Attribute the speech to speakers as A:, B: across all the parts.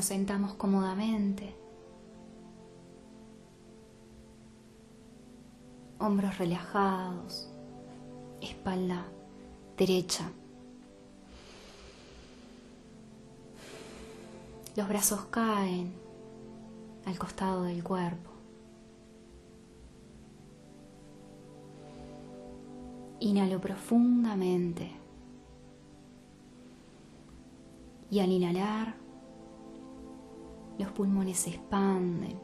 A: Nos sentamos cómodamente. Hombros relajados, espalda derecha. Los brazos caen al costado del cuerpo. Inhalo profundamente. Y al inhalar, los pulmones se expanden,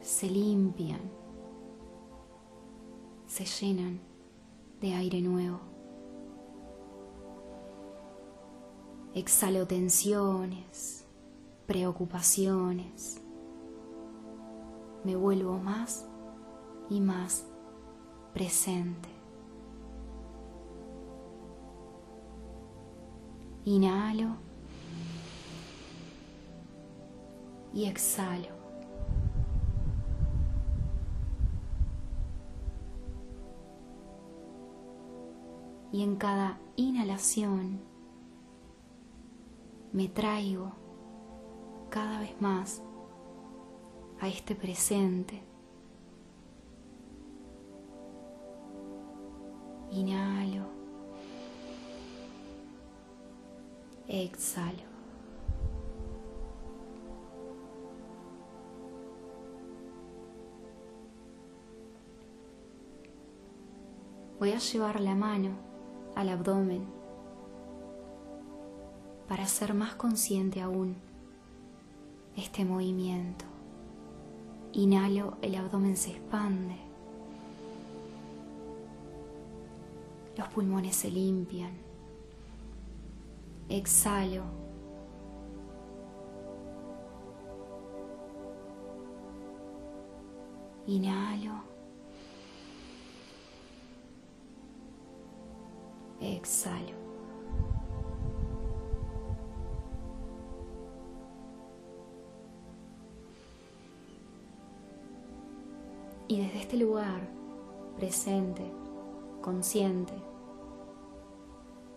A: se limpian, se llenan de aire nuevo. Exhalo tensiones, preocupaciones. Me vuelvo más y más presente. Inhalo y exhalo. Y en cada inhalación me traigo cada vez más a este presente. Inhalo. Exhalo. Voy a llevar la mano al abdomen para ser más consciente aún este movimiento. Inhalo, el abdomen se expande. Los pulmones se limpian. Exhalo. Inhalo. Exhalo. Y desde este lugar presente, consciente,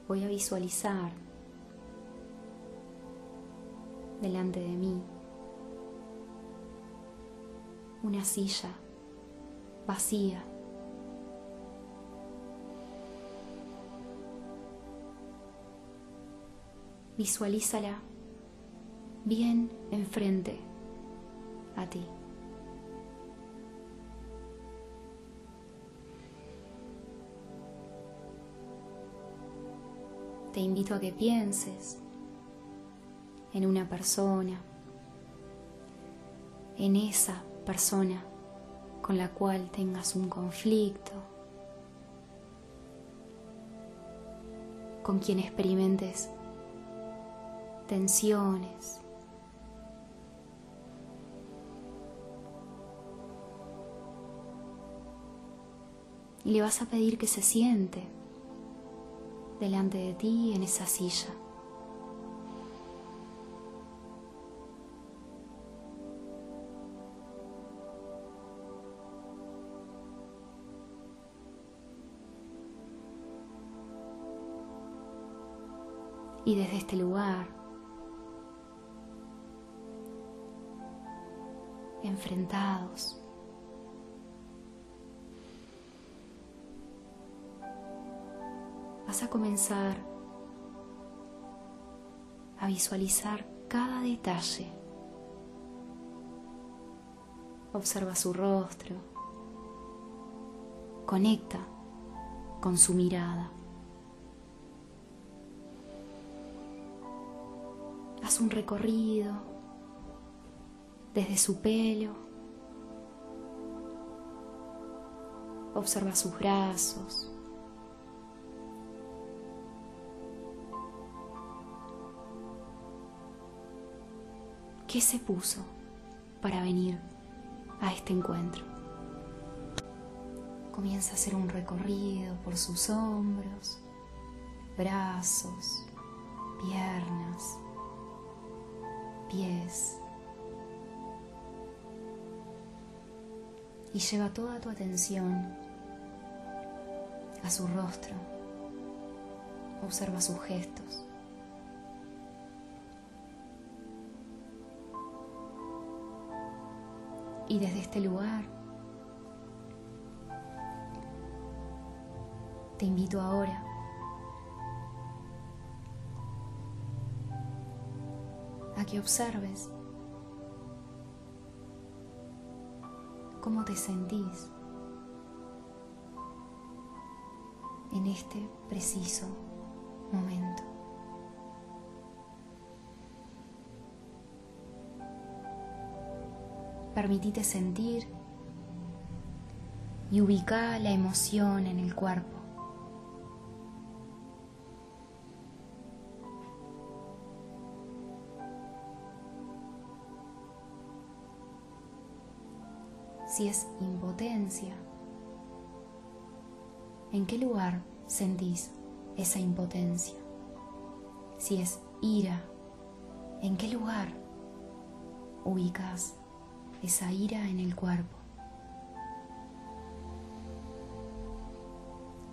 A: voy a visualizar delante de mí una silla vacía. Visualízala bien enfrente a ti. te invito a que pienses en una persona, en esa persona con la cual tengas un conflicto, con quien experimentes tensiones. Y le vas a pedir que se siente delante de ti en esa silla. Y desde este lugar, enfrentados, vas a comenzar a visualizar cada detalle. Observa su rostro. Conecta con su mirada. Haz un recorrido desde su pelo. Observa sus brazos, ¿Qué se puso para venir a este encuentro? Comienza a hacer un recorrido por sus hombros, brazos, piernas, pies. y lleva toda tu atención a su rostro. Observa sus gestos. Y desde este lugar te invito ahora a que observes cómo te sentís en este preciso momento. Permitite sentir y ubica la emoción en el cuerpo. Si es impotencia, ¿en qué lugar sentís esa impotencia? Si es ira, ¿en qué lugar ubicas esa ira en el cuerpo.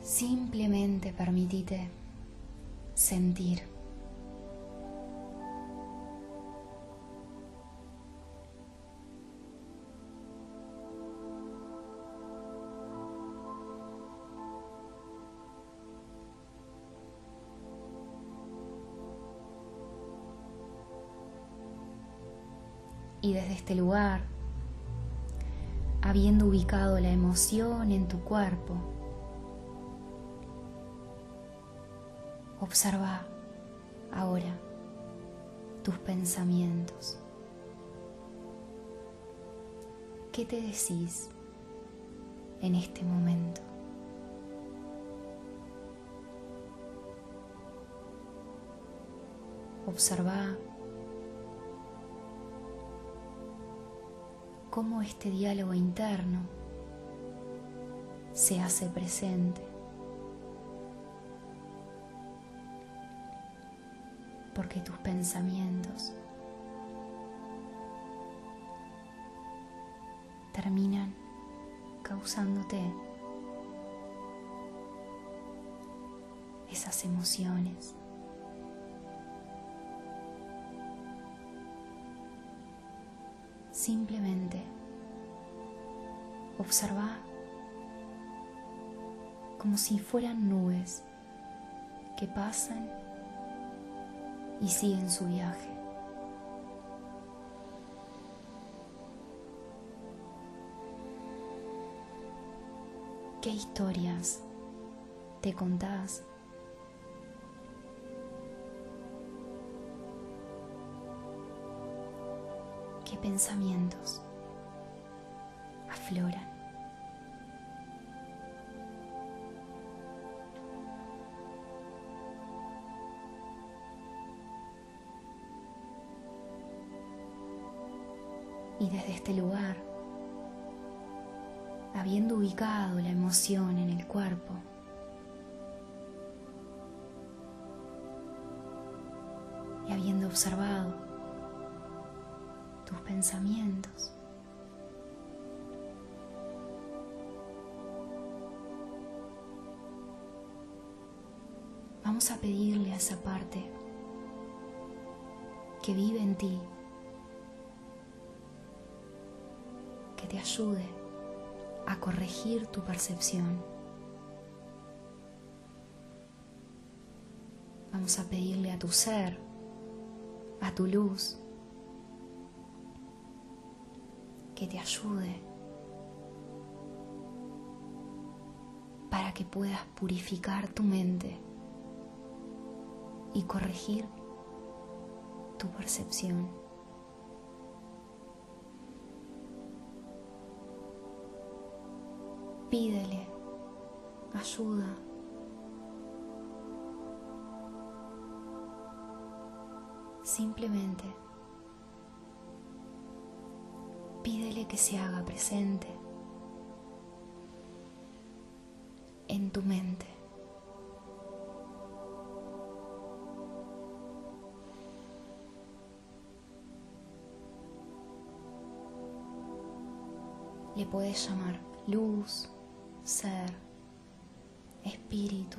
A: Simplemente permitite sentir. Y desde este lugar habiendo ubicado la emoción en tu cuerpo, observa ahora tus pensamientos. ¿Qué te decís en este momento? Observa cómo este diálogo interno se hace presente. Porque tus pensamientos terminan causándote esas emociones. Simplemente observa como si fueran nubes que pasan y siguen su viaje. ¿Qué historias te contás pensamientos afloran. Y desde este lugar, habiendo ubicado la emoción en el cuerpo, y habiendo observado tus pensamientos. Vamos a pedirle a esa parte que vive en ti que te ayude a corregir tu percepción. Vamos a pedirle a tu ser, a tu luz, que te ayude para que puedas purificar tu mente y corregir tu percepción. Pídele ayuda. Simplemente pídele que se haga presente en tu mente. Le puedes llamar luz, ser, espíritu,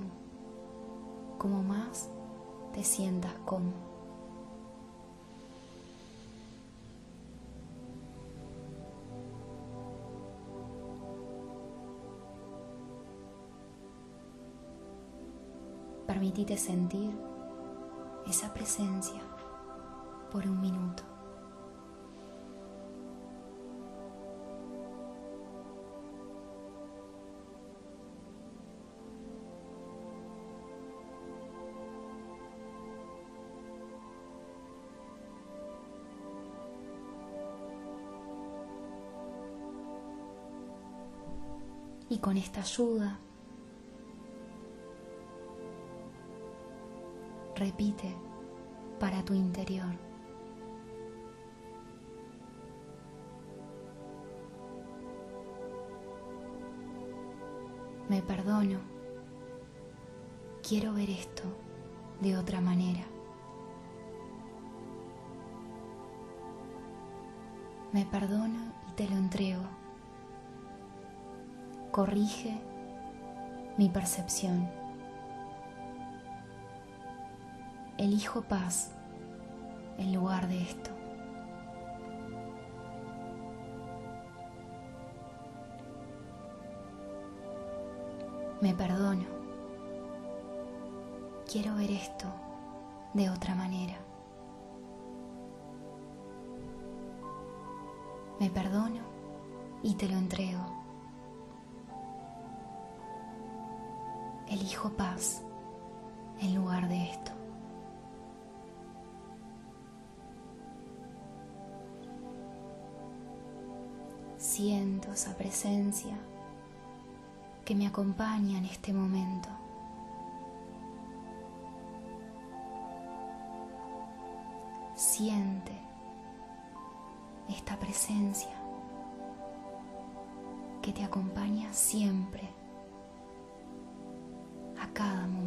A: como más te sientas cómodo. Permitite sentir esa presencia por un minuto. Y con esta ayuda, para tu interior. Me perdono. Quiero ver esto de otra manera. Me perdono y te lo entrego corrige mi percepción. Elijo paz en lugar de esto. Me perdono. Quiero ver esto de otra manera. Me perdono y te lo entrego. elijo paz en lugar de esto. Siento esa presencia que me acompaña en este momento. Siente esta presencia que te acompaña siempre cada momento.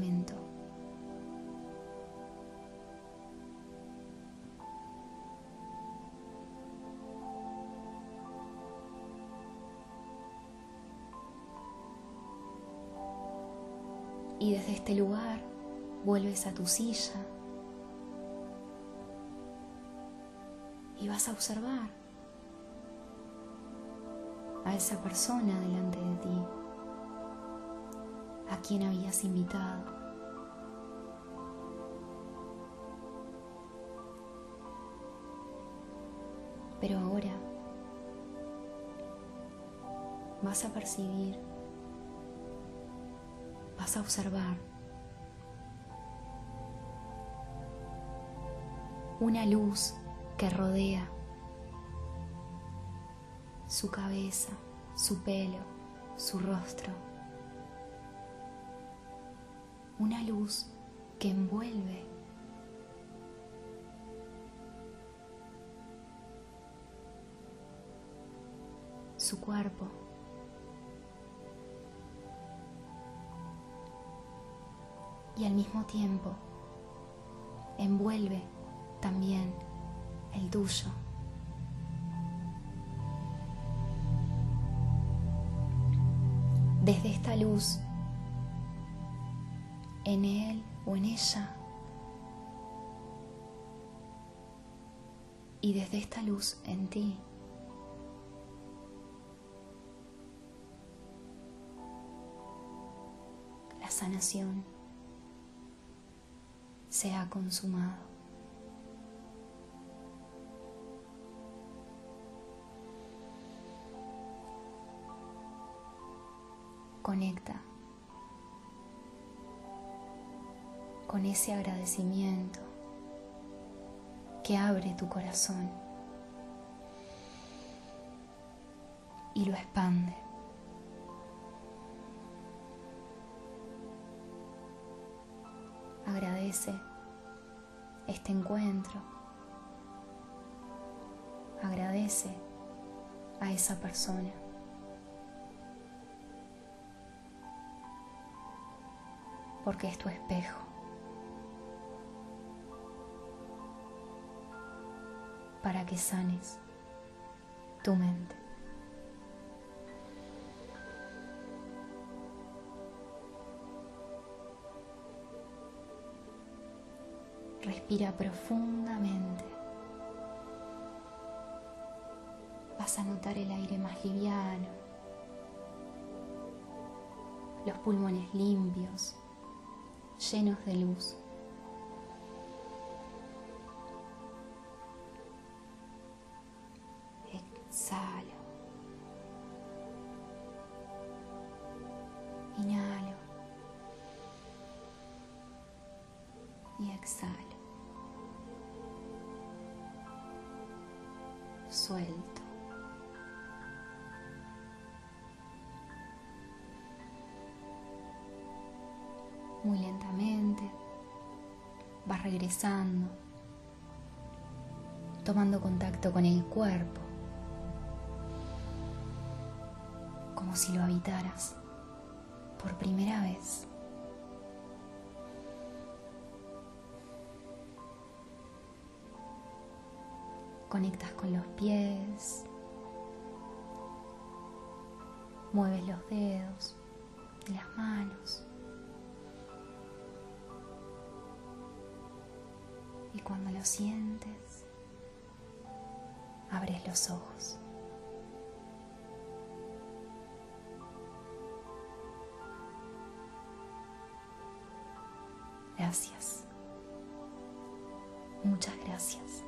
A: Y desde este lugar vuelves a tu silla y vas a observar a esa persona delante de ti a quien habías invitado. Pero ahora vas a percibir, vas a observar una luz que rodea su cabeza, su pelo, su rostro. una luz que envuelve su cuerpo. Y al mismo tiempo envuelve también el tuyo. Desde esta luz en él o en ella. Y desde esta luz en ti. La sanación se ha consumado. Conecta con ese agradecimiento que abre tu corazón y lo expande. Este encuentro. Agradece a esa persona. Porque es tu espejo. para que sanes tu mente. Respira profundamente. Vas a notar el aire más liviano, los pulmones limpios, llenos de luz. Vas regresando, tomando contacto con el cuerpo, como si lo habitaras por primera vez. Conectas con los pies, mueves los dedos de las manos. Cuando lo sientes, abres los ojos. Gracias. Muchas gracias.